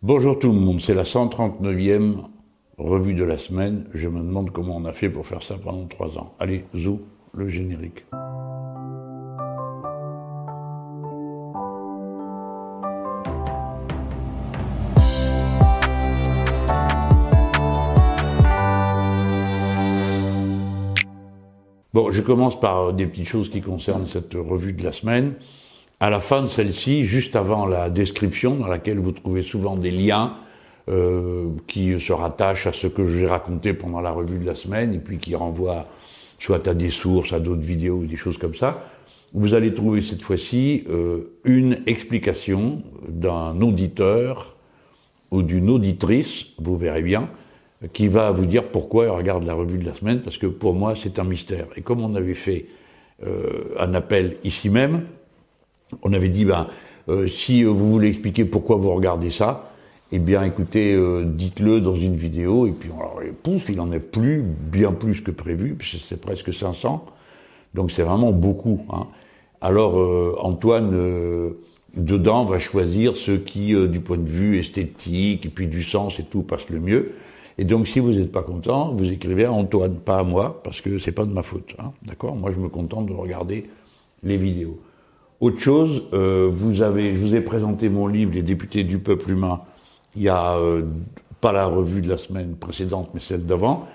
Bonjour tout le monde, c'est la 139e revue de la semaine. Je me demande comment on a fait pour faire ça pendant trois ans. Allez, zou, le générique. Bon, je commence par des petites choses qui concernent cette revue de la semaine. À la fin de celle-ci, juste avant la description, dans laquelle vous trouvez souvent des liens euh, qui se rattachent à ce que j'ai raconté pendant la revue de la semaine, et puis qui renvoient soit à des sources, à d'autres vidéos des choses comme ça, vous allez trouver cette fois-ci euh, une explication d'un auditeur ou d'une auditrice, vous verrez bien, qui va vous dire pourquoi il regarde la revue de la semaine, parce que pour moi c'est un mystère. Et comme on avait fait euh, un appel ici même, on avait dit, ben, si vous voulez expliquer pourquoi vous regardez ça, eh bien écoutez, euh, dites-le dans une vidéo, et puis alors, pouf, il en est plus, bien plus que prévu, c'est presque 500, donc c'est vraiment beaucoup. Hein. Alors euh, Antoine, dedans, va choisir ce qui, du point de vue esthétique, et puis du sens et tout, passe le mieux. Et donc, si vous n'êtes pas content, vous écrivez à Antoine, pas à moi, parce que c'est pas de ma faute. Hein, D'accord? Moi, je me contente de regarder les vidéos. Autre chose, euh, vous avez, je vous ai présenté mon livre, Les députés du peuple humain, il y a euh, pas la revue de la semaine précédente, mais celle d'avant.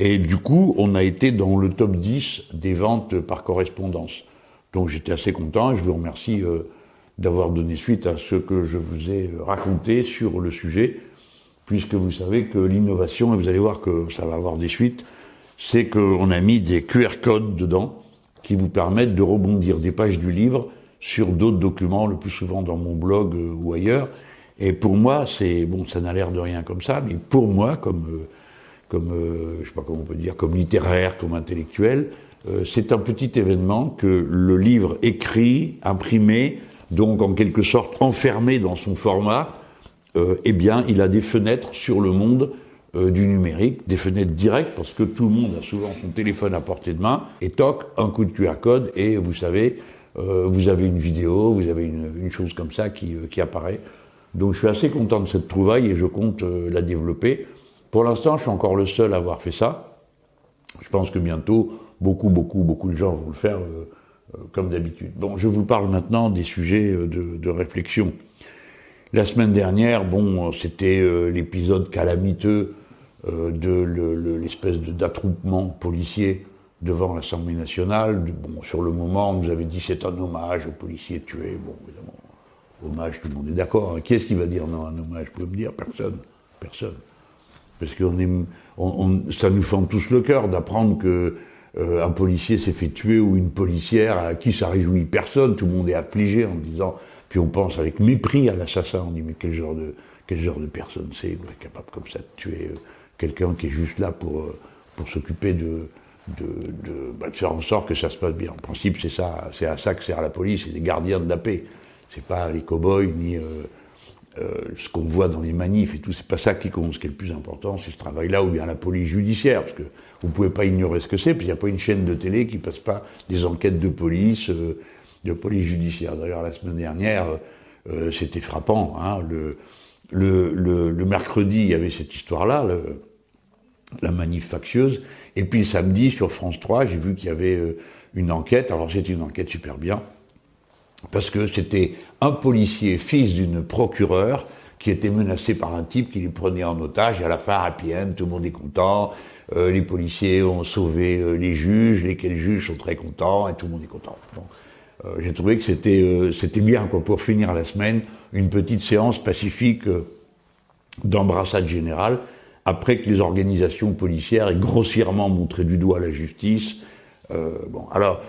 Et du coup, on a été dans le top 10 des ventes par correspondance. Donc j'étais assez content et je vous remercie euh, d'avoir donné suite à ce que je vous ai raconté sur le sujet puisque vous savez que l'innovation, et vous allez voir que ça va avoir des suites, c'est qu'on a mis des QR codes dedans qui vous permettent de rebondir des pages du livre sur d'autres documents, le plus souvent dans mon blog euh, ou ailleurs. Et pour moi, c'est bon, ça n'a l'air de rien comme ça, mais pour moi, comme euh, comme euh, je sais pas comment on peut dire, comme littéraire, comme intellectuel, c'est un petit événement que le livre écrit, imprimé, donc en quelque sorte enfermé dans son format, euh, eh bien, il a des fenêtres sur le monde euh, du numérique, des fenêtres directes, parce que tout le monde a souvent son téléphone à portée de main, et toc, un coup de QR code, et vous savez, euh, vous avez une vidéo, vous avez une, chose comme ça qui, qui, apparaît. Donc je suis assez content de cette trouvaille et je compte la développer. Pour l'instant, je suis encore le seul à avoir fait ça. Je pense que bientôt, beaucoup, beaucoup, beaucoup de gens vont le faire comme d'habitude. Bon, je vous parle maintenant des sujets de, de réflexion. La semaine dernière, bon, c'était euh, l'épisode calamiteux euh, de l'espèce d'attroupement policier devant l'Assemblée nationale. Bon, sur le moment, on nous avait dit c'est un hommage aux policiers tués. Bon, évidemment, hommage, tout le monde est d'accord. Qui est-ce qui va dire non, un hommage? Vous pouvez me dire Personne. Personne. Parce que ça nous fend tous le cœur d'apprendre que euh, un policier s'est fait tuer ou une policière à qui ça réjouit personne. Tout le monde est affligé en disant puis on pense avec mépris à l'assassin. On dit mais quel genre de quel genre de personne c'est capable comme ça de tuer euh, quelqu'un qui est juste là pour euh, pour s'occuper de de, de, bah, de, faire en sorte que ça se passe bien. En principe, c'est ça, c'est à ça que sert la police, c'est des gardiens de la paix. C'est pas les cow-boys ni euh, euh, ce qu'on voit dans les manifs et tout. C'est pas ça qui compte. Ce qui est le plus important, c'est ce travail-là ou bien la police judiciaire, parce que vous pouvez pas ignorer ce que c'est. Puis il n'y a pas une chaîne de télé qui passe pas des enquêtes de police. Euh, de police judiciaire. D'ailleurs, la semaine dernière, euh, c'était frappant. Hein, le, le, le, mercredi, il y avait cette histoire-là, la manif factieuse. Et puis le samedi, sur France 3, j'ai vu qu'il y avait euh, une enquête. Alors c'était une enquête super bien, parce que c'était un policier, fils d'une procureure, qui était menacé par un type qui les prenait en otage. Et à la fin, happy end, tout le monde est content. Euh, les policiers ont sauvé les juges, lesquels juges sont très contents, et tout le monde est content. Euh, j'ai trouvé que c'était euh, c'était bien quoi, pour finir la semaine, une petite séance pacifique euh, d'embrassade générale, après que les organisations policières aient grossièrement montré du doigt la justice. bon, alors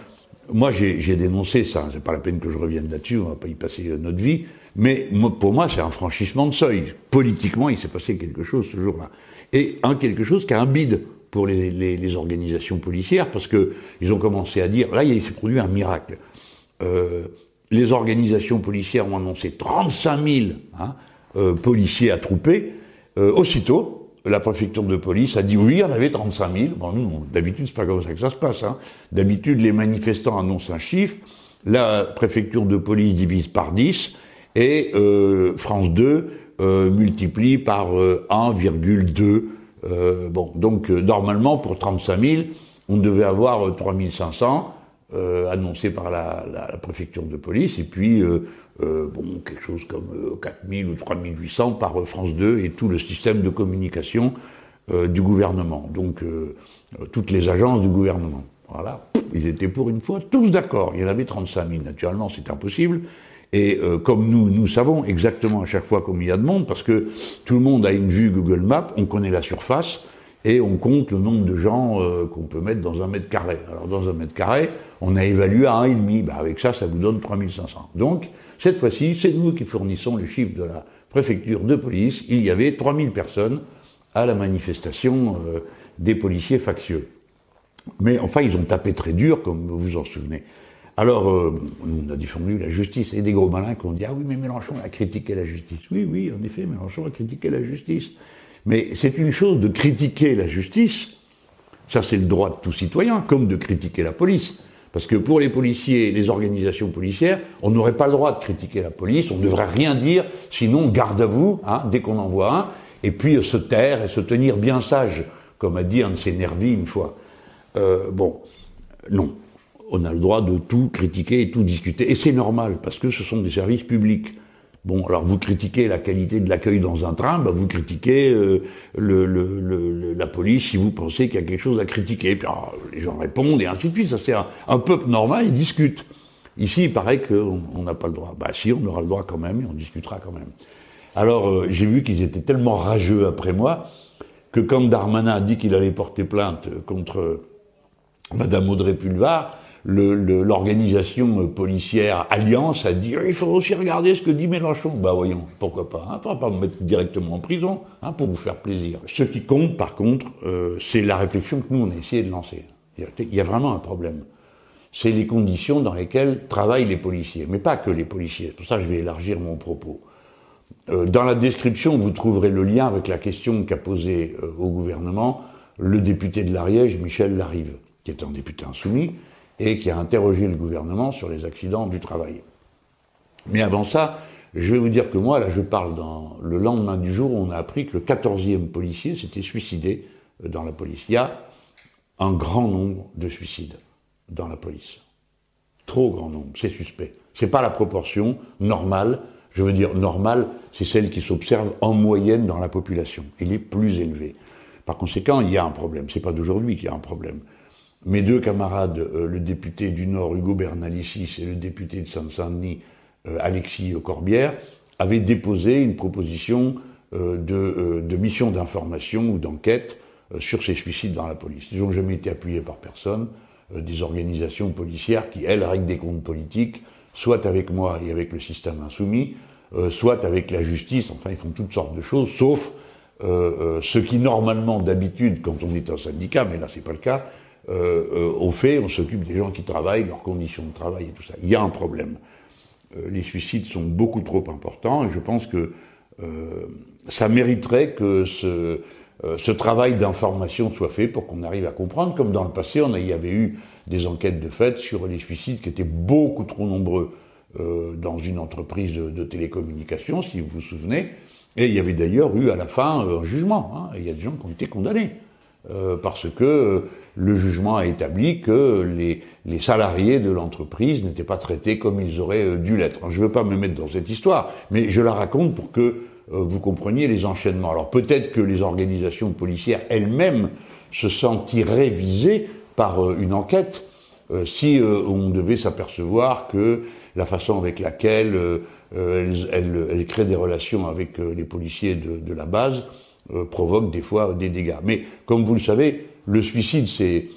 moi j'ai dénoncé ça, c'est pas la peine que je revienne là-dessus, on va pas y passer notre vie, mais pour moi c'est un franchissement de seuil. Politiquement, il s'est passé quelque chose ce jour-là, et un quelque chose qui a un bide pour les, les, les organisations policières, parce que ils ont commencé à dire, là il s'est produit un miracle. Euh, les organisations policières ont annoncé 35 000 hein, euh, policiers attroupés. Euh, aussitôt, la préfecture de police a dit oui, il y en avait 35 000. Bon, nous, d'habitude, c'est pas comme ça que ça se passe. Hein. D'habitude, les manifestants annoncent un chiffre, la préfecture de police divise par 10, et France 2 multiplie par 1,2. bon, donc normalement pour 35 000, on devait avoir 3500 annoncés par la, préfecture de police, et puis bon quelque chose comme 4000 ou 3800 par France 2 et tout le système de communication du gouvernement. Donc toutes les agences du gouvernement. Voilà, ils étaient pour une fois tous d'accord. Il y en avait 35 000, naturellement, c'est impossible. Et euh, comme nous, nous savons exactement à chaque fois combien il y a de monde, parce que tout le monde a une vue Google Maps, on connaît la surface, et on compte le nombre de gens euh, qu'on peut mettre dans un mètre carré. Alors dans un mètre carré, on a évalué à 1,5. Bah, avec ça, ça vous donne 3500. Donc, cette fois-ci, c'est nous qui fournissons le chiffre de la préfecture de police. Il y avait 3000 personnes à la manifestation euh, des policiers factieux. Mais enfin, ils ont tapé très dur, comme vous vous en souvenez. Alors, euh, on a défendu la justice. Et des gros malins qui ont dit Ah oui, mais Mélenchon a critiqué la justice. Oui, oui, en effet, Mélenchon a critiqué la justice. Mais c'est une chose de critiquer la justice, ça c'est le droit de tout citoyen, comme de critiquer la police. Parce que pour les policiers, les organisations policières, on n'aurait pas le droit de critiquer la police, on ne devrait rien dire, sinon garde à vous, hein, dès qu'on en voit un, et puis euh, se taire et se tenir bien sage, comme a dit un de ses nervis une fois. Euh, bon, non. On a le droit de tout critiquer et tout discuter. Et c'est normal, parce que ce sont des services publics. Bon, alors vous critiquez la qualité de l'accueil dans un train, bah vous critiquez euh, la police si vous pensez qu'il y a quelque chose à critiquer. Puis ah, les gens répondent et ainsi de suite. Ça c'est un, peuple normal, ils discutent. Ici, il paraît qu'on n'a pas le droit. Bah si, on aura le droit quand même et on discutera quand même. Alors euh, j'ai vu qu'ils étaient tellement rageux après moi que quand Darmanin a dit qu'il allait porter plainte contre Madame Audrey Pulvar, l'organisation policière Alliance a dit il faut aussi regarder ce que dit Mélenchon. Bah voyons, pourquoi pas. Hein, pas me mettre directement en prison hein, pour vous faire plaisir. Ce qui compte, par contre, euh, c'est la réflexion que nous on a essayé de lancer. Il y a vraiment un problème. C'est les conditions dans lesquelles travaillent les policiers, mais pas que les policiers. Pour ça, je vais élargir mon propos. Euh, dans la description, vous trouverez le lien avec la question qu'a posée euh, au gouvernement le député de l'Ariège, Michel Larive qui est un député insoumis, et qui a interrogé le gouvernement sur les accidents du travail. Mais avant ça, je vais vous dire que moi, là, je parle dans le lendemain du jour où on a appris que le 14e policier s'était suicidé euh, dans la police. Il y a un grand nombre de suicides dans la police. Trop grand nombre, c'est suspect. C'est pas la proportion normale. Je veux dire normale, c'est celle qui s'observe en moyenne dans la population. Il est plus élevé. Par conséquent, il y a un problème. C'est pas d'aujourd'hui qu'il y a un problème. Mes deux camarades, euh, le député du Nord Hugo Bernalicis et le député de Saint-Denis euh, Alexis Corbière, avaient déposé une proposition euh, de, mission d'information ou d'enquête sur ces suicides dans la police. Ils n'ont jamais été appuyés par personne, des organisations policières qui, elles, règlent des comptes politiques, soit avec moi et avec le système insoumis, soit avec la justice, enfin ils font toutes sortes de choses, sauf ce qui normalement d'habitude, quand on est un syndicat, mais là c'est pas le cas, au fait, on s'occupe des gens qui travaillent, leurs conditions de travail et tout ça. Il y a un problème. Euh, les suicides sont beaucoup trop importants et je pense que ça mériterait que ce, travail d'information soit fait pour qu'on arrive à comprendre. Comme dans le passé, on il y avait eu des enquêtes de fait sur les suicides qui étaient beaucoup trop nombreux dans une entreprise de, de, télécommunications, si vous vous souvenez. Et il y avait d'ailleurs eu à la fin un jugement. Hein, il y a des gens qui ont été condamnés. Euh, parce que le jugement a établi que les, les salariés de l'entreprise n'étaient pas traités comme ils auraient euh, dû l'être. Je ne veux pas me mettre dans cette histoire, mais je la raconte pour que euh, vous compreniez les enchaînements. Alors peut-être que les organisations policières elles-mêmes se sentiraient visées par une enquête si on devait s'apercevoir que la façon avec laquelle elles, elles, créent des relations avec les policiers de la base euh, provoque des fois des dégâts. Mais comme vous le savez, le suicide, c'est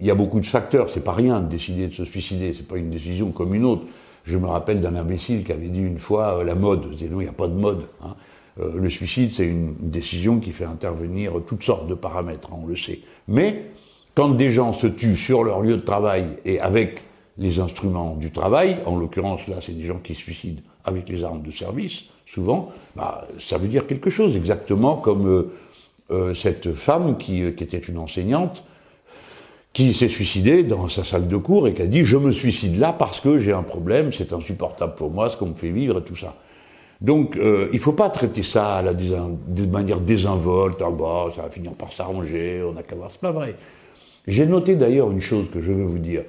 il y a beaucoup de facteurs. C'est pas rien de décider de se suicider. C'est pas une décision comme une autre. Je me rappelle d'un imbécile qui avait dit une fois euh, la mode. Je non, il n'y a pas de mode. Hein. Euh, le suicide, c'est une décision qui fait intervenir toutes sortes de paramètres, hein, on le sait. Mais quand des gens se tuent sur leur lieu de travail et avec les instruments du travail, en l'occurrence là, c'est des gens qui se suicident avec les armes de service, souvent, bah, ça veut dire quelque chose, exactement comme euh, euh, cette femme qui, euh, qui, était une enseignante, qui s'est suicidée dans sa salle de cours et qui a dit je me suicide là parce que j'ai un problème, c'est insupportable pour moi ce qu'on me fait vivre et tout ça. Donc, il ne faut pas traiter ça de manière désinvolte. Ah bah, ça va finir par s'arranger, on n'a qu'à voir. C'est pas vrai. J'ai noté d'ailleurs une chose que je veux vous dire.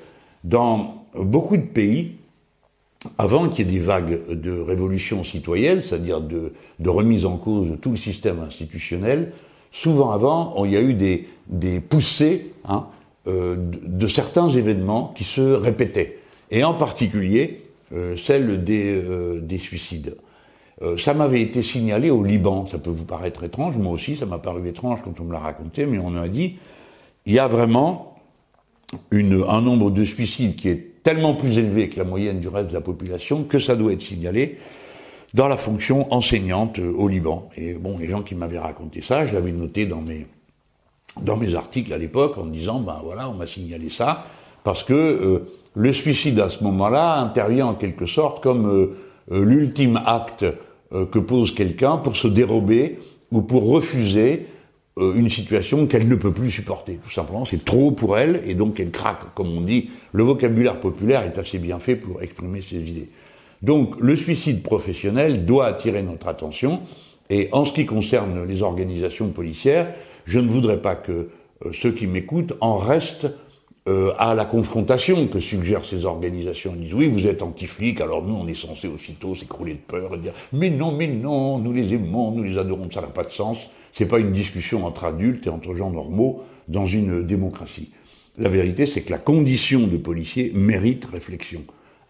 Dans beaucoup de pays, avant qu'il y ait des vagues de révolution citoyenne, c'est-à-dire de, remise en cause de tout le système institutionnel, souvent avant, il y a eu des, poussées hein, euh, de, certains événements qui se répétaient, et en particulier euh, celle des, euh, des suicides. ça m'avait été signalé au Liban, ça peut vous paraître étrange, moi aussi ça m'a paru étrange quand on me l'a raconté, mais on m'a dit, il y a vraiment une, un nombre de suicides qui est tellement plus élevé que la moyenne du reste de la population que ça doit être signalé dans la fonction enseignante au Liban. Et bon, les gens qui m'avaient raconté ça, je l'avais noté dans mes dans mes articles à l'époque en disant ben voilà on m'a signalé ça parce que euh, le suicide à ce moment-là intervient en quelque sorte comme euh, euh, l'ultime acte que pose quelqu'un pour se dérober ou pour refuser une situation qu'elle ne peut plus supporter. Tout simplement, c'est trop pour elle et donc elle craque. Comme on dit, le vocabulaire populaire est assez bien fait pour exprimer ses idées. Donc le suicide professionnel doit attirer notre attention et en ce qui concerne les organisations policières, je ne voudrais pas que euh, ceux qui m'écoutent en restent euh, à la confrontation que suggèrent ces organisations. Ils disent oui, vous êtes anti-flics, alors nous on est censé aussitôt s'écrouler de peur et dire mais non, mais non, nous les aimons, nous les adorons, ça n'a pas de sens. C'est pas une discussion entre adultes et entre gens normaux dans une démocratie. La vérité, c'est que la condition de policier mérite réflexion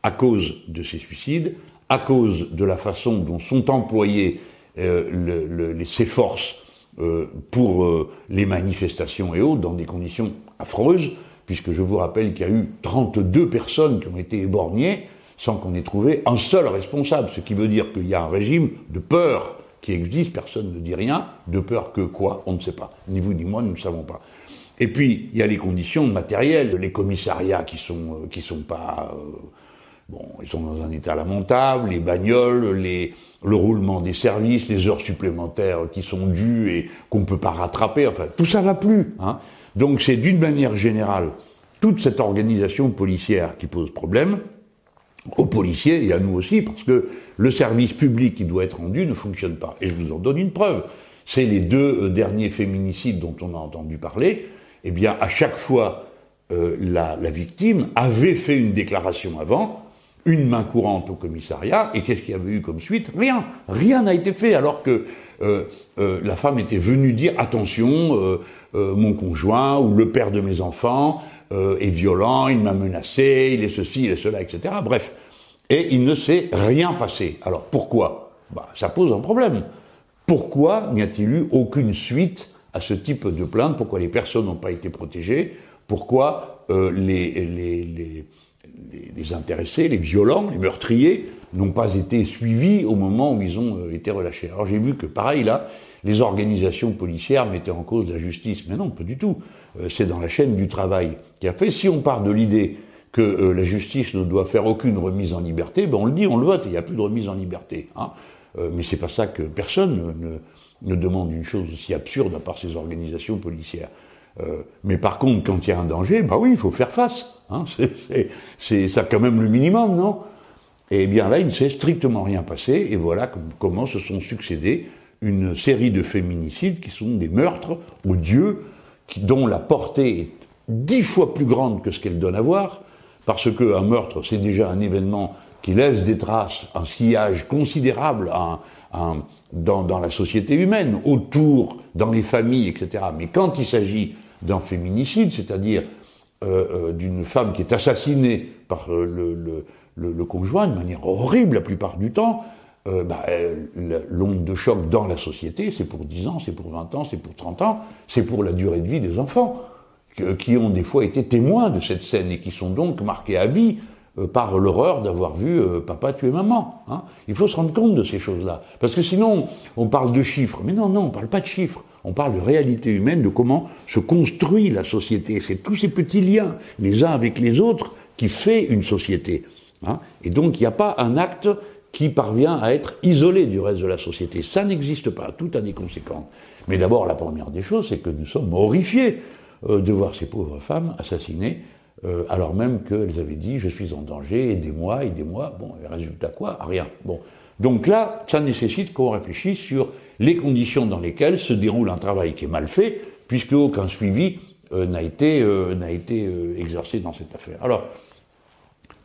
à cause de ces suicides, à cause de la façon dont sont employées euh, le, les, ces forces euh, pour euh, les manifestations et autres dans des conditions affreuses, puisque je vous rappelle qu'il y a eu 32 personnes qui ont été éborgnées sans qu'on ait trouvé un seul responsable, ce qui veut dire qu'il y a un régime de peur qui existe, personne ne dit rien, de peur que quoi, on ne sait pas. Ni vous ni moi, nous ne savons pas. Et puis, il y a les conditions matérielles, les commissariats qui sont, euh, qui sont pas Bon, ils sont dans un état lamentable, les bagnoles, les, le roulement des services, les heures supplémentaires qui sont dues et qu'on ne peut pas rattraper, enfin, tout ça va plus. Hein. Donc c'est d'une manière générale toute cette organisation policière qui pose problème, aux policiers et à nous aussi, parce que le service public qui doit être rendu ne fonctionne pas. Et je vous en donne une preuve. C'est les deux euh, derniers féminicides dont on a entendu parler. Eh bien, à chaque fois, euh, la, victime avait fait une déclaration avant, une main courante au commissariat, et qu'est-ce qu'il y avait eu comme suite? Rien. Rien n'a été fait, alors que euh, euh, la femme était venue dire attention, mon conjoint ou le père de mes enfants est violent, il m'a menacé, il est ceci, il est cela, etc. Bref. Et il ne s'est rien passé. Alors pourquoi? Bah, Ça pose un problème. Pourquoi n'y a-t-il eu aucune suite à ce type de plainte? Pourquoi les personnes n'ont pas été protégées? Pourquoi les, les, les les, intéressés, les violents, les meurtriers, n'ont pas été suivis au moment où ils ont euh, été relâchés? Alors j'ai vu que pareil là, les organisations policières mettaient en cause la justice, mais non, pas du tout. Euh, c'est dans la chaîne du travail qui a fait. Si on part de l'idée que euh, la justice ne doit faire aucune remise en liberté, ben on le dit, on le vote, il n'y a plus de remise en liberté. Hein. mais c'est pas ça que personne ne, demande une chose aussi absurde à part ces organisations policières. mais par contre, quand il y a un danger, bah oui, il faut faire face. Hein, c'est ça quand même le minimum, non? Eh bien là, il ne s'est strictement rien passé, et voilà comment se sont succédés une série de féminicides qui sont des meurtres odieux, dont la portée est dix fois plus grande que ce qu'elle donne à voir, parce qu'un meurtre, c'est déjà un événement qui laisse des traces, un sillage considérable dans, la société humaine, autour, dans les familles, etc. Mais quand il s'agit d'un féminicide, c'est-à-dire euh, euh, d'une femme qui est assassinée par euh, le, conjoint de manière horrible la plupart du temps, bah, l'onde de choc dans la société, c'est pour 10 ans, c'est pour 20 ans, c'est pour 30 ans, c'est pour la durée de vie des enfants, qui ont des fois été témoins de cette scène et qui sont donc marqués à vie par l'horreur d'avoir vu papa tuer maman. Hein. Il faut se rendre compte de ces choses-là. Parce que sinon, on parle de chiffres. Mais non, non, on parle pas de chiffres. On parle de réalité humaine, de comment se construit la société. C'est tous ces petits liens, les uns avec les autres, qui fait une société. Hein. Et donc, il n'y a pas un acte qui parvient à être isolé du reste de la société. Ça n'existe pas. Tout a des conséquences. Mais d'abord, la première des choses, c'est que nous sommes horrifiés euh, de voir ces pauvres femmes assassinées, euh, alors même qu'elles avaient dit je suis en danger, aidez-moi, aidez-moi. Bon, résultat quoi? Rien. Bon, Donc là, ça nécessite qu'on réfléchisse sur les conditions dans lesquelles se déroule un travail qui est mal fait, puisque aucun suivi euh, n'a été, euh, n'a été euh, exercé dans cette affaire. Alors,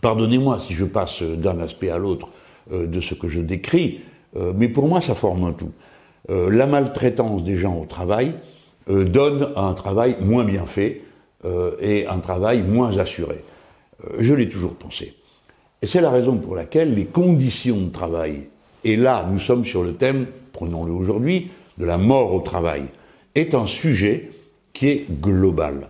pardonnez-moi si je passe d'un aspect à l'autre de ce que je décris, mais pour moi, ça forme un tout. la maltraitance des gens au travail donne un travail moins bien fait et un travail moins assuré. je l'ai toujours pensé. Et c'est la raison pour laquelle les conditions de travail, et là nous sommes sur le thème, prenons-le aujourd'hui, de la mort au travail, est un sujet qui est global.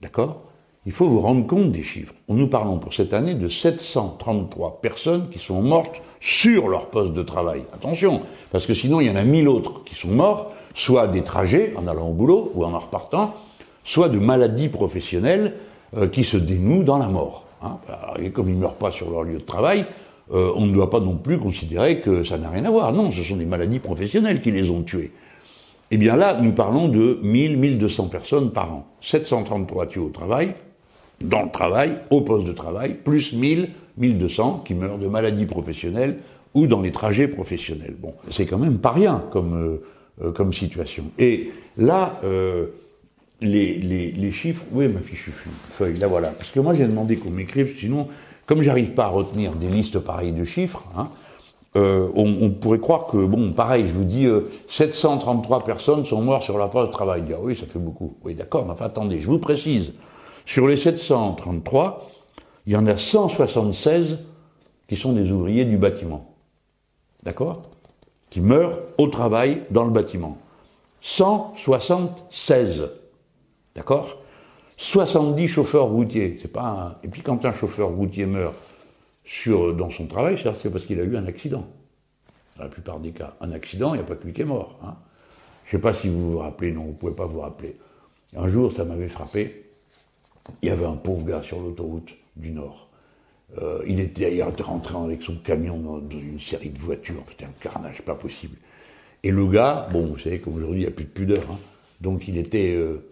D'accord? Il faut vous rendre compte des chiffres. Nous parlons pour cette année de 733 personnes qui sont mortes sur leur poste de travail. Attention, parce que sinon il y en a 1000 autres qui sont morts, soit des trajets en allant au boulot ou en en repartant, soit de maladies professionnelles euh, qui se dénouent dans la mort. Hein. et comme ils ne meurent pas sur leur lieu de travail, euh, on ne doit pas non plus considérer que ça n'a rien à voir. Non, ce sont des maladies professionnelles qui les ont tués. Eh bien là, nous parlons de 1000, 1200 personnes par an. 733 tués au travail, dans le travail, au poste de travail, plus 1000, 1200 qui meurent de maladies professionnelles ou dans les trajets professionnels. Bon, c'est quand même pas rien comme, euh, euh, comme situation. Et là, les, les, les, chiffres, oui, ma fiche feuille, là voilà. Parce que moi, j'ai demandé qu'on m'écrive, sinon, comme j'arrive pas à retenir des listes pareilles de chiffres, hein, euh, on, on, pourrait croire que, bon, pareil, je vous dis, euh, 733 personnes sont mortes sur la place de travail. Dire, oui, ça fait beaucoup. Oui, d'accord, mais enfin, attendez, je vous précise. Sur les 733, il y en a 176 qui sont des ouvriers du bâtiment. D'accord Qui meurent au travail dans le bâtiment. 176. D'accord 70 chauffeurs routiers. C'est pas. Et puis quand un chauffeur routier meurt dans son travail, c'est parce qu'il a eu un accident. Dans la plupart des cas. Un accident, il n'y a pas que lui qui est mort. Hein. Je ne sais pas si vous vous rappelez, non, vous ne pouvez pas vous rappeler. Un jour, ça m'avait frappé. Il y avait un pauvre gars sur l'autoroute du Nord. Euh, il était rentré avec son camion dans, une série de voitures. C'était un carnage, pas possible. Et le gars, bon, vous savez qu'aujourd'hui, il n'y a plus de pudeur. Hein. donc il était, euh,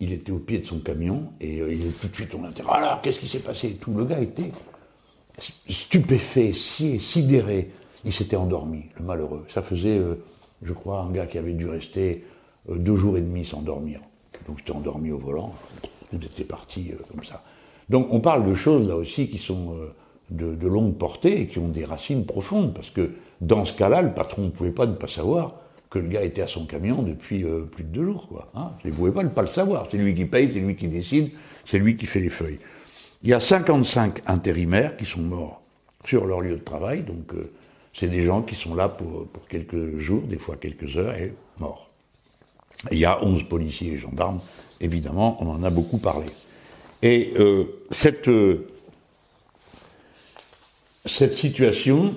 il était au pied de son camion et euh, il est tout de suite, on interroge. Alors, qu'est-ce qui s'est passé? Tout Le gars était stupéfait, si, sidéré. Il s'était endormi, le malheureux. Ça faisait, je crois, un gars qui avait dû rester deux jours et demi sans dormir. Donc j'étais endormi au volant, tout était parti comme ça. Donc on parle de choses là aussi qui sont de, de, longue portée et qui ont des racines profondes, parce que dans ce cas-là, le patron ne pouvait pas ne pas savoir que le gars était à son camion depuis euh, plus de deux jours. Quoi, hein. Il ne pouvait pas ne pas le savoir. C'est lui qui paye, c'est lui qui décide, c'est lui qui fait les feuilles. Il y a 55 intérimaires qui sont morts sur leur lieu de travail, donc euh, c'est des gens qui sont là pour, quelques jours, des fois quelques heures, et morts. Il y a 11 policiers et gendarmes, évidemment, on en a beaucoup parlé. Et euh, cette, cette situation,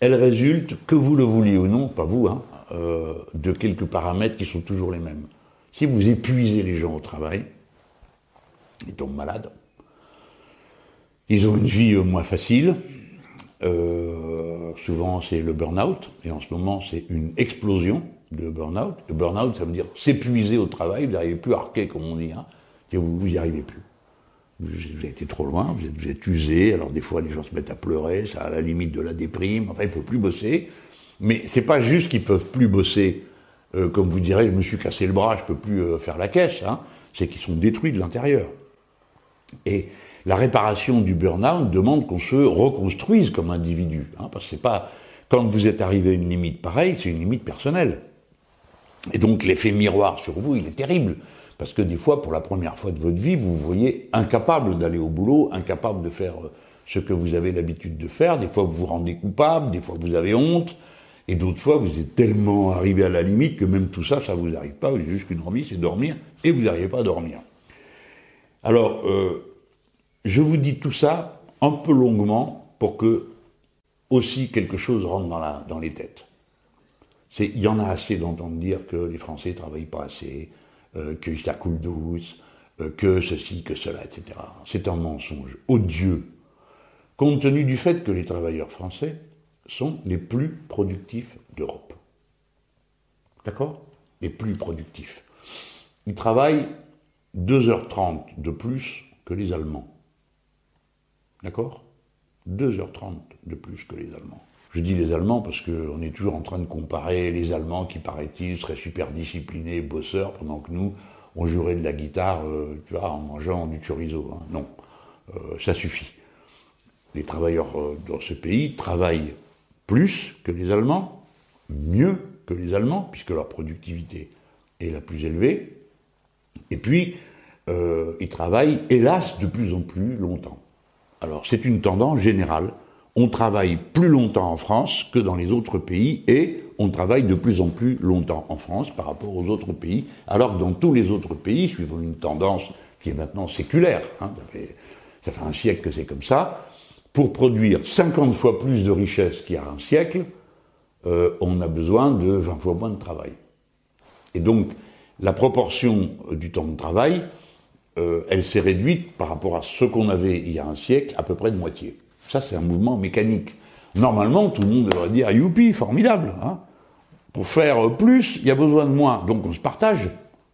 elle résulte, que vous le vouliez ou non, pas vous, hein, euh, de quelques paramètres qui sont toujours les mêmes. Si vous épuisez les gens au travail, ils tombent malades. Ils ont une vie euh, moins facile. Euh, souvent, c'est le burn-out. Et en ce moment, c'est une explosion de burn-out. Le burn-out, ça veut dire s'épuiser au travail. Vous n'arrivez plus à arquer, comme on dit. Hein, vous n'y arrivez plus. Vous, avez été trop loin, vous êtes, vous êtes, usé. Alors, des fois, les gens se mettent à pleurer. Ça à la limite de la déprime. Enfin, il ne peut plus bosser. Mais c'est pas juste qu'ils peuvent plus bosser, euh, comme vous direz, je me suis cassé le bras, je peux plus euh, faire la caisse. Hein. C'est qu'ils sont détruits de l'intérieur. Et la réparation du burn-out demande qu'on se reconstruise comme individu. Hein, parce que c'est pas quand vous êtes arrivé à une limite pareille, c'est une limite personnelle. Et donc l'effet miroir sur vous, il est terrible. Parce que des fois, pour la première fois de votre vie, vous vous voyez incapable d'aller au boulot, incapable de faire euh, ce que vous avez l'habitude de faire. Des fois, vous vous rendez coupable, des fois, vous avez honte. Et d'autres fois, vous êtes tellement arrivé à la limite que même tout ça, ça vous arrive pas. Vous avez juste qu'une envie, c'est dormir, et vous n'arrivez pas à dormir. Alors, euh, je vous dis tout ça un peu longuement pour que aussi quelque chose rentre dans, la, dans les têtes. Il y en a assez d'entendre dire que les Français ne travaillent pas assez, euh, que ça douce, euh, que ceci, que cela, etc. C'est un mensonge odieux, compte tenu du fait que les travailleurs français sont les plus productifs d'Europe. D'accord? Les plus productifs. Ils travaillent 2h30 de plus que les Allemands. D'accord? 2h30 de plus que les Allemands. Je dis les Allemands parce qu'on est toujours en train de comparer les Allemands qui, paraît-il, seraient super disciplinés, bosseurs, pendant que nous, on jouerait de la guitare, euh, en mangeant du chorizo. Hein. Non, euh, ça suffit. Les travailleurs euh, dans ce pays travaillent plus que les Allemands, mieux que les Allemands, puisque leur productivité est la plus élevée. Et puis, ils travaillent, hélas, de plus en plus longtemps. Alors, c'est une tendance générale on travaille plus longtemps en France que dans les autres pays et on travaille de plus en plus longtemps en France par rapport aux autres pays, alors que dans tous les autres pays, suivant une tendance qui est maintenant séculaire, hein, ça, fait, un siècle que c'est comme ça, pour produire 50 fois plus de richesses qu'il y a un siècle, euh, on a besoin de 20 fois moins de travail. Et donc, la proportion du temps de travail, euh, elle s'est réduite par rapport à ce qu'on avait il y a un siècle, à peu près de moitié. Ça, c'est un mouvement mécanique. Normalement, tout le monde devrait dire youpi, formidable. Hein. pour faire plus, il y a besoin de moins. Donc on se partage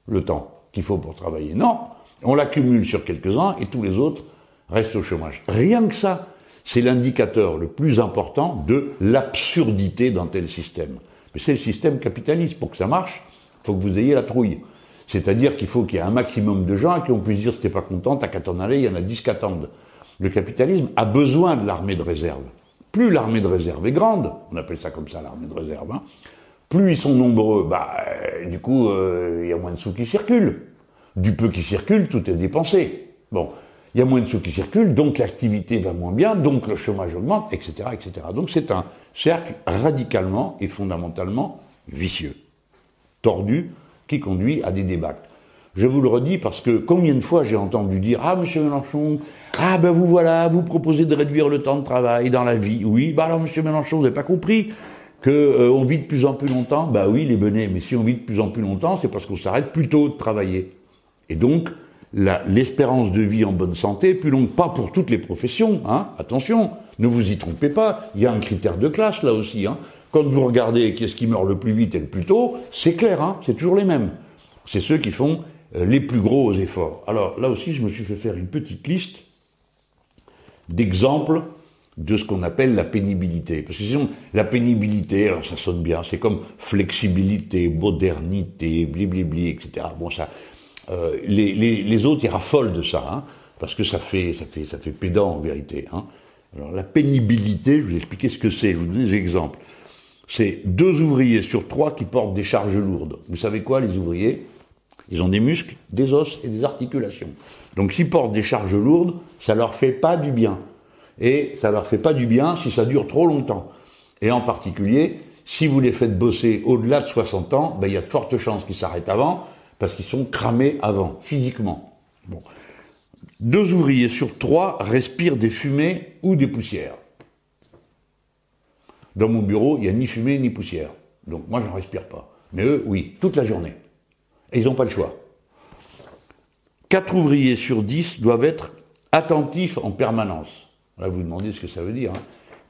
le temps qu'il faut pour travailler. Non, on l'accumule sur quelques-uns et tous les autres restent au chômage. Rien que ça, c'est l'indicateur le plus important de l'absurdité d'un tel système. Mais c'est le système capitaliste. Pour que ça marche, il faut que vous ayez la trouille. C'est-à-dire qu'il faut qu'il y ait un maximum de gens qui ont pu dire si t'es pas content, t'as qu'à t'en aller, il y en a 10 qui attendent le capitalisme a besoin de l'armée de réserve. Plus l'armée de réserve est grande, on appelle ça comme ça l'armée de réserve, hein, plus ils sont nombreux, bah, euh, du coup, euh, il y a moins de sous qui circulent. Du peu qui circule, tout est dépensé. Bon, il y a moins de sous qui circulent, donc l'activité va moins bien, donc le chômage augmente, etc., etc. Donc c'est un cercle radicalement et fondamentalement vicieux, tordu, qui conduit à des débats. Je vous le redis parce que combien de fois j'ai entendu dire Ah, monsieur Mélenchon, ah ben vous voilà, vous proposez de réduire le temps de travail dans la vie. Oui, bah alors monsieur Mélenchon, vous n'avez pas compris que euh, on vit de plus en plus longtemps Bah oui, les benets, mais si on vit de plus en plus longtemps, c'est parce qu'on s'arrête plus tôt de travailler. Et donc, l'espérance de vie en bonne santé plus longue, pas pour toutes les professions, hein, attention, ne vous y trompez pas, il y a un critère de classe là aussi. Hein. Quand vous regardez qui est-ce qui meurt le plus vite et le plus tôt, c'est clair, hein, c'est toujours les mêmes. C'est ceux qui font les plus gros efforts. Alors là aussi, je me suis fait faire une petite liste d'exemples de ce qu'on appelle la pénibilité. Parce que sinon, la pénibilité, alors ça sonne bien, c'est comme flexibilité, modernité, bliblibli, etc. Bon, ça, euh, les, les, les, autres, ils raffolent de ça, hein, parce que ça fait, ça fait, ça fait pédant en vérité. Hein. Alors la pénibilité, je vais vous expliquer ce que c'est, je vous donne des exemples. C'est deux ouvriers sur trois qui portent des charges lourdes. Vous savez quoi, les ouvriers? Ils ont des muscles, des os et des articulations. Donc s'ils portent des charges lourdes, ça leur fait pas du bien. Et ça leur fait pas du bien si ça dure trop longtemps. Et en particulier, si vous les faites bosser au-delà de 60 ans, ben, il y a de fortes chances qu'ils s'arrêtent avant, parce qu'ils sont cramés avant, physiquement. Deux ouvriers sur trois respirent des fumées ou des poussières. Dans mon bureau, il n'y a ni fumée ni poussière. Donc moi, je n'en respire pas. Mais eux, oui, toute la journée. Et ils n'ont pas le choix. Quatre ouvriers sur dix doivent être attentifs en permanence. Là, vous demandez ce que ça veut dire. Hein.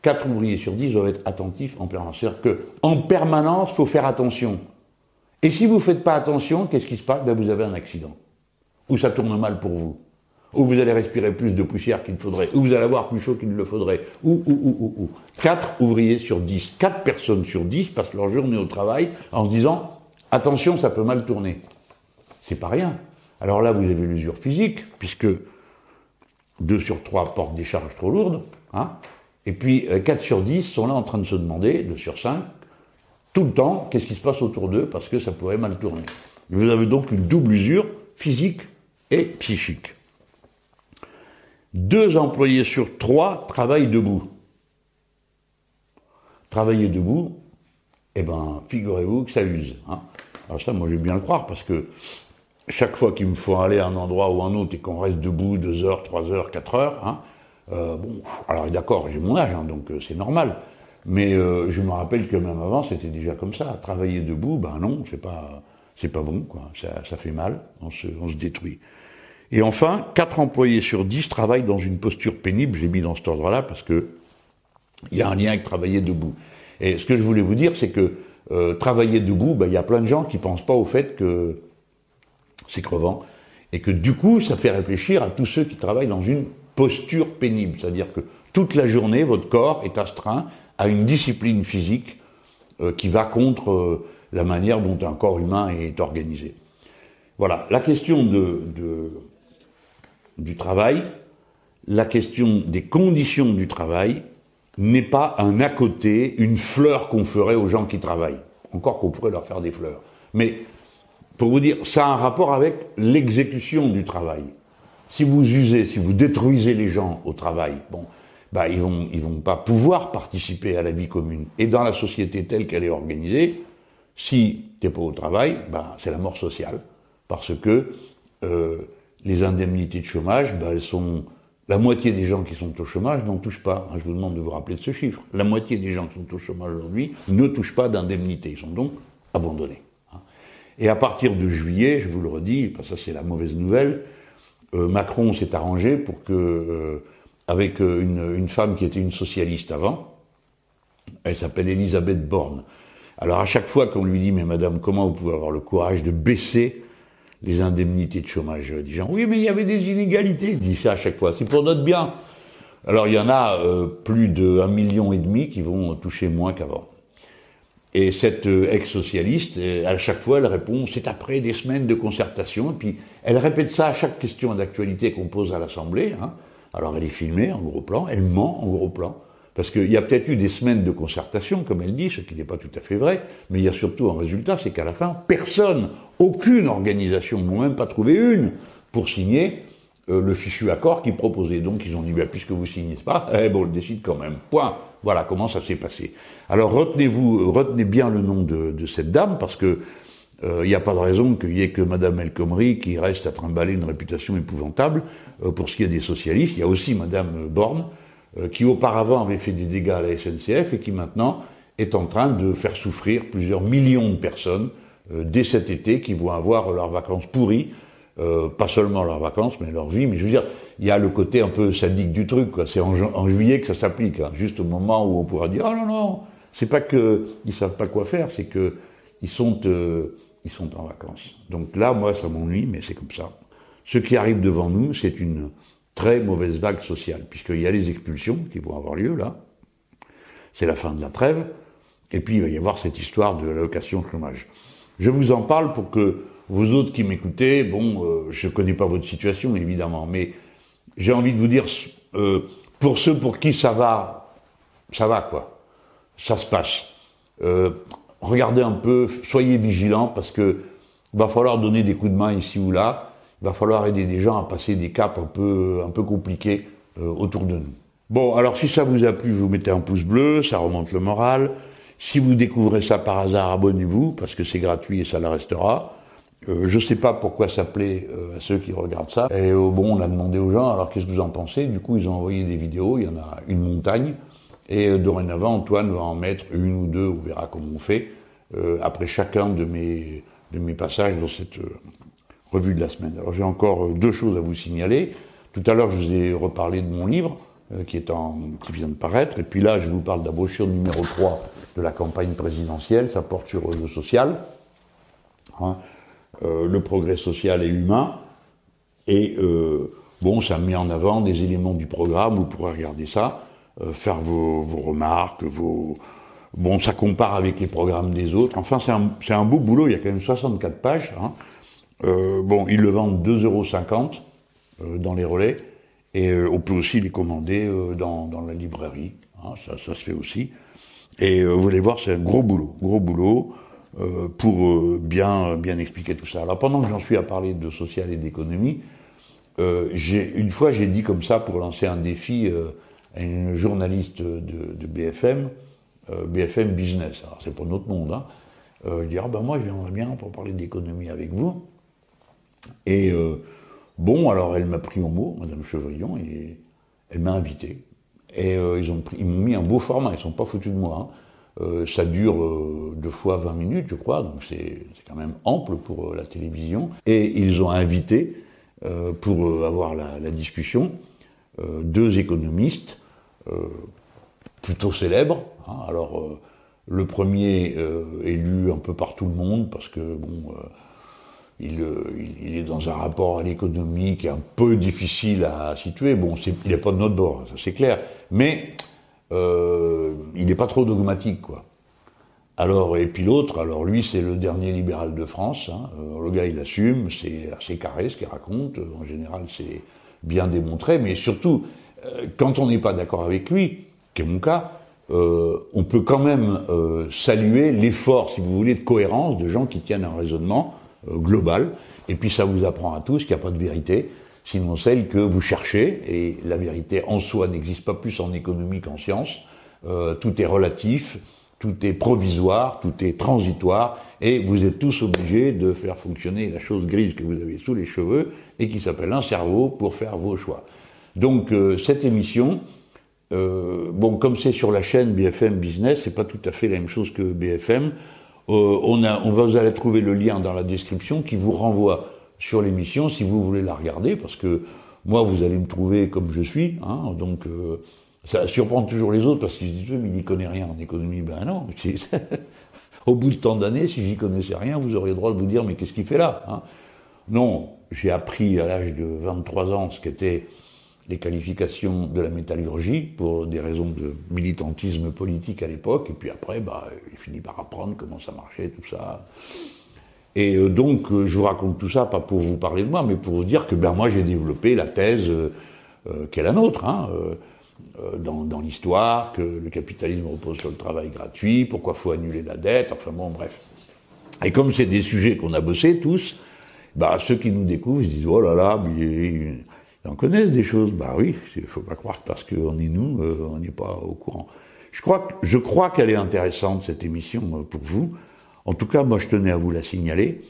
Quatre ouvriers sur dix doivent être attentifs en permanence. C'est-à-dire qu'en permanence, il faut faire attention. Et si vous ne faites pas attention, qu'est-ce qui se passe? Ben, Vous avez un accident. Ou ça tourne mal pour vous. Ou vous allez respirer plus de poussière qu'il faudrait. Ou vous allez avoir plus chaud qu'il ne le faudrait. Ou, ou, ou, ou, ou. Quatre ouvriers sur dix. Quatre personnes sur dix passent leur journée au travail en se disant attention, ça peut mal tourner. C'est pas rien. Alors là, vous avez l'usure physique, puisque 2 sur 3 portent des charges trop lourdes, hein, et puis 4 euh, sur 10 sont là en train de se demander, 2 sur 5, tout le temps, qu'est-ce qui se passe autour d'eux, parce que ça pourrait mal tourner. Vous avez donc une double usure physique et psychique. Deux employés sur trois travaillent debout. Travailler debout, eh ben, figurez-vous que ça use. Hein. Alors ça, moi, vais bien le croire, parce que chaque fois qu'il me faut aller à un endroit ou un autre et qu'on reste debout deux heures, trois heures, quatre heures, hein, euh, bon, alors d'accord, j'ai mon âge, hein, donc euh, c'est normal. Mais euh, je me rappelle que même avant, c'était déjà comme ça. Travailler debout, ben non, c'est pas, c'est pas bon, quoi. Ça, ça fait mal, on se, on se détruit. Et enfin, quatre employés sur dix travaillent dans une posture pénible. J'ai mis dans cet ordre-là parce que il y a un lien avec travailler debout. Et ce que je voulais vous dire, c'est que travailler debout, ben, il y a plein de gens qui pensent pas au fait que c'est crevant, et que du coup, ça fait réfléchir à tous ceux qui travaillent dans une posture pénible, c'est-à-dire que toute la journée, votre corps est astreint à une discipline physique qui va contre la manière dont un corps humain est organisé. Voilà, la question de, du travail, la question des conditions du travail n'est pas un à côté, une fleur qu'on ferait aux gens qui travaillent. Encore qu'on pourrait leur faire des fleurs. Mais, pour vous dire, ça a un rapport avec l'exécution du travail. Si vous usez, si vous détruisez les gens au travail, bon, bah, ils vont, ils vont pas pouvoir participer à la vie commune. Et dans la société telle qu'elle est organisée, si t'es pas au travail, bah, c'est la mort sociale. Parce que, euh, les indemnités de chômage, bah, elles sont la moitié des gens qui sont au chômage n'en touchent pas. Je vous demande de vous rappeler de ce chiffre. La moitié des gens qui sont au chômage aujourd'hui ne touchent pas d'indemnité. Ils sont donc abandonnés. Et à partir de juillet, je vous le redis, parce que ça c'est la mauvaise nouvelle, euh, Macron s'est arrangé pour que, euh, avec euh, une, une, femme qui était une socialiste avant, elle s'appelle Elisabeth Borne. Alors à chaque fois qu'on lui dit, mais madame, comment vous pouvez avoir le courage de baisser les indemnités de chômage des gens? Oui, mais il y avait des inégalités, dit ça à chaque fois. C'est pour notre bien. Alors il y en a euh, plus de million et demi qui vont toucher moins qu'avant. Et cette euh, ex-socialiste, euh, à chaque fois, elle répond, c'est après des semaines de concertation. Et puis elle répète ça à chaque question d'actualité qu'on pose à l'Assemblée. Hein. Alors elle est filmée en gros plan, elle ment en gros plan. Parce qu'il y a peut-être eu des semaines de concertation, comme elle dit, ce qui n'est pas tout à fait vrai, mais il y a surtout un résultat, c'est qu'à la fin, personne, aucune organisation, n'ont même pas trouvé une, pour signer euh, le fichu accord qu'ils proposaient. Donc ils ont dit, bah, puisque vous signez pas, eh bon, on le décide quand même. Point. Voilà comment ça s'est passé. Alors retenez-vous, retenez bien le nom de, cette dame, parce que euh, il n'y a pas de raison qu'il y ait que Madame El Khomri qui reste à trimballer une réputation épouvantable. Euh, pour ce qui est des socialistes, il y a aussi Madame Borne, euh, qui auparavant avait fait des dégâts à la SNCF et qui maintenant est en train de faire souffrir plusieurs millions de personnes euh, dès cet été qui vont avoir leurs vacances pourries, euh, pas seulement leurs vacances, mais leur vie. Mais je veux dire, il y a le côté un peu sadique du truc. C'est en, juillet que ça s'applique, hein, juste au moment où on pourra dire ah non non, c'est pas que ils savent pas quoi faire, c'est que ils sont ils sont en vacances. Donc là, moi, ça m'ennuie, mais c'est comme ça. Ce qui arrive devant nous, c'est une très mauvaise vague sociale, puisqu'il y a les expulsions qui vont avoir lieu là, c'est la fin de la trêve, et puis il va y avoir cette histoire de l'allocation chômage. Je vous en parle pour que vous autres qui m'écoutez, bon, euh, je connais pas votre situation évidemment, mais j'ai envie de vous dire, euh, pour ceux pour qui ça va, ça va quoi, ça se passe. Euh, regardez un peu, soyez vigilants parce que va falloir donner des coups de main ici ou là il va falloir aider des gens à passer des caps un peu, un peu compliqués euh, autour de nous. Bon, alors si ça vous a plu, vous mettez un pouce bleu, ça remonte le moral. Si vous découvrez ça par hasard, abonnez-vous, parce que c'est gratuit et ça le restera. Euh, je sais pas pourquoi ça plaît euh, à ceux qui regardent ça. Et bon, on a demandé aux gens, alors qu'est-ce que vous en pensez? Du coup, ils ont envoyé des vidéos, il y en a une montagne. Et dorénavant, Antoine va en mettre une ou deux, on verra comment on fait, après chacun de mes, de mes passages dans cette, revue de la semaine. Alors j'ai encore euh, deux choses à vous signaler. Tout à l'heure, je vous ai reparlé de mon livre euh, qui, est en, qui vient de paraître. Et puis là, je vous parle de la brochure numéro 3 de la campagne présidentielle. Ça porte sur le social, hein, euh, le progrès social et humain. Et bon, ça met en avant des éléments du programme. Vous pourrez regarder ça, faire vos, vos, remarques, vos... Bon, ça compare avec les programmes des autres. Enfin, c'est un, un, beau boulot. Il y a quand même 64 pages. Hein. Euh, bon, ils le vendent 2,50 euros euh, dans les relais, et euh, on peut aussi les commander dans, la librairie, hein, ça, ça, se fait aussi. Et vous allez voir, c'est un gros boulot, gros boulot pour bien bien expliquer tout ça. Alors pendant que j'en suis à parler de social et d'économie, j'ai une fois j'ai dit comme ça pour lancer un défi à une journaliste de, de BFM, BFM Business. Alors c'est pour notre monde. Hein, euh, ah ben moi j'aimerais bien pour parler d'économie avec vous. Et euh, bon, alors elle m'a pris au mot, Madame Chevrillon, et elle m'a invité. Et euh, ils m'ont mis un beau format, ils sont pas foutus de moi. Hein. Euh, ça dure deux fois 20 minutes, je crois, donc c'est quand même ample pour la télévision. Et ils ont invité, pour avoir la, discussion, deux économistes plutôt célèbres. Hein. alors, le premier élu un peu par tout le monde, parce que, bon euh, il, est dans un rapport à l'économie qui est un peu difficile à situer. Bon, il n'est pas de notre bord, ça c'est clair. Mais il n'est pas trop dogmatique, quoi. Alors, et puis l'autre, alors lui, c'est le dernier libéral de France. Hein. le gars, il assume, c'est assez carré ce qu'il raconte. En général, c'est bien démontré, mais surtout, quand on n'est pas d'accord avec lui, qui est mon cas, euh, on peut quand même euh, saluer l'effort, si vous voulez, de cohérence de gens qui tiennent un raisonnement euh, global. Et puis ça vous apprend à tous qu'il n'y a pas de vérité, sinon celle que vous cherchez. Et la vérité en soi n'existe pas plus en économie qu'en science. tout est relatif, tout est provisoire, tout est transitoire. Et vous êtes tous obligés de faire fonctionner la chose grise que vous avez sous les cheveux et qui s'appelle un cerveau pour faire vos choix. Donc cette émission, euh, bon, comme c'est sur la chaîne BFM Business, c'est pas tout à fait la même chose que BFM. Euh, on, a, on va, vous allez trouver le lien dans la description qui vous renvoie sur l'émission si vous voulez la regarder, parce que moi, vous allez me trouver comme je suis, hein, donc euh, ça surprend toujours les autres parce qu'ils se disent mais il n'y connaît rien en économie. Ben non, au bout de tant d'années, si j'y connaissais rien, vous auriez le droit de vous dire mais qu'est-ce qu'il fait là hein? Non, j'ai appris à l'âge de 23 ans ce qu'était les qualifications de la métallurgie pour des raisons de militantisme politique à l'époque, et puis après, bah, il finit par apprendre comment ça marchait, tout ça. Et euh, donc, euh, je vous raconte tout ça, pas pour vous parler de moi, mais pour vous dire que ben, moi, j'ai développé la thèse euh, qui est la nôtre, hein, dans, dans l'histoire, que le capitalisme repose sur le travail gratuit, pourquoi faut annuler la dette, enfin bon, bref. Et comme c'est des sujets qu'on a bossés tous, bah, ceux qui nous découvrent, ils se disent, oh là là, mais ils en connaissent des choses. Bah oui, il faut pas croire parce qu'on est nous, euh, on n'est pas au courant. Je crois, je crois qu'elle est intéressante cette émission euh, pour vous. En tout cas, moi, je tenais à vous la signaler.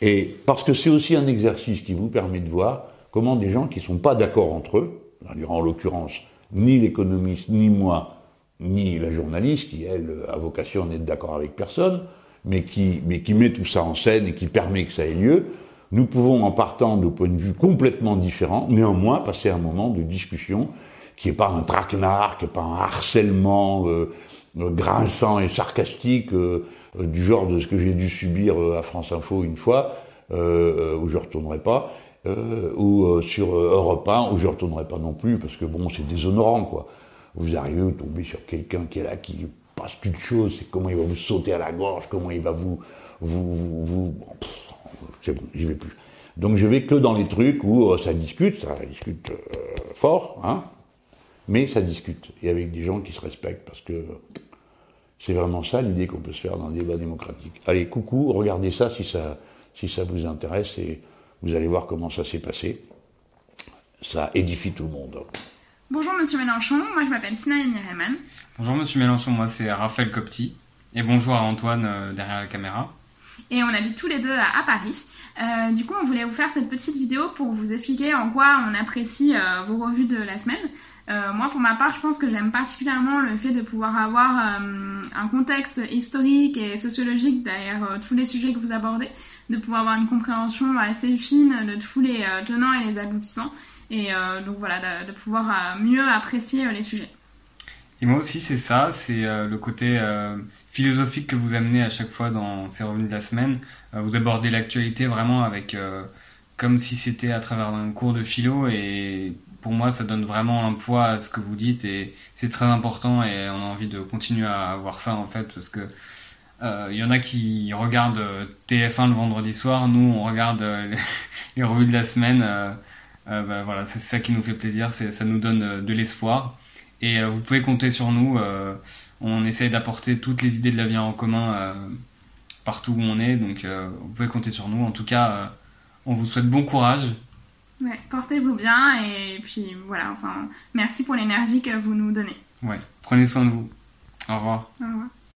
Et parce que c'est aussi un exercice qui vous permet de voir comment des gens qui sont pas d'accord entre eux, en l'occurrence ni l'économiste, ni moi, ni la journaliste, qui elle a vocation à n'être d'accord avec personne, mais qui, mais qui met tout ça en scène et qui permet que ça ait lieu, nous pouvons, en partant de points de vue complètement différents, néanmoins passer un moment de discussion qui n'est pas un traquenard, qui n'est pas un harcèlement euh, grinçant et sarcastique euh, du genre de ce que j'ai dû subir à France Info une fois, où je retournerai pas, ou sur Europe 1, où je retournerai pas non plus, parce que bon, c'est déshonorant, quoi. Vous arrivez, vous tombez sur quelqu'un qui est là, qui passe toute chose, c'est comment il va vous sauter à la gorge, comment il va vous... vous, vous, c'est bon, j'y vais plus. Donc je vais que dans les trucs où euh, ça discute, ça discute euh, fort, hein, mais ça discute, et avec des gens qui se respectent, parce que c'est vraiment ça l'idée qu'on peut se faire dans un débat démocratique. Allez, coucou, regardez ça si ça, si ça vous intéresse, et vous allez voir comment ça s'est passé. Ça édifie tout le monde. Bonjour Monsieur Mélenchon, moi je m'appelle Sina Niriman. Bonjour Monsieur Mélenchon, moi c'est Raphaël Copti. Et bonjour à Antoine euh, derrière la caméra et on habite tous les deux à, Paris. Euh, du coup, on voulait vous faire cette petite vidéo pour vous expliquer en quoi on apprécie euh, vos revues de la semaine. Euh, moi, pour ma part, je pense que j'aime particulièrement le fait de pouvoir avoir un contexte historique et sociologique derrière tous les sujets que vous abordez, de pouvoir avoir une compréhension assez fine de tous les tenants et les aboutissants, et donc voilà, de, de pouvoir mieux apprécier les sujets. Et moi aussi, c'est ça, c'est le côté philosophique que vous amenez à chaque fois dans ces revenus de la semaine. Euh, vous abordez l'actualité vraiment avec euh, comme si c'était à travers un cours de philo et pour moi ça donne vraiment un poids à ce que vous dites et c'est très important et on a envie de continuer à voir ça en fait parce que il euh, y en a qui regardent TF1 le vendredi soir, nous on regarde les, revues de la semaine. Bah, voilà, c'est ça qui nous fait plaisir, ça nous donne de l'espoir et vous pouvez compter sur nous on essaie d'apporter toutes les idées de la vie en commun euh, partout où on est, donc euh, vous pouvez compter sur nous. En tout cas, euh, on vous souhaite bon courage. Ouais, portez-vous bien et puis voilà, enfin, merci pour l'énergie que vous nous donnez. Ouais, prenez soin de vous. Au revoir. Au revoir.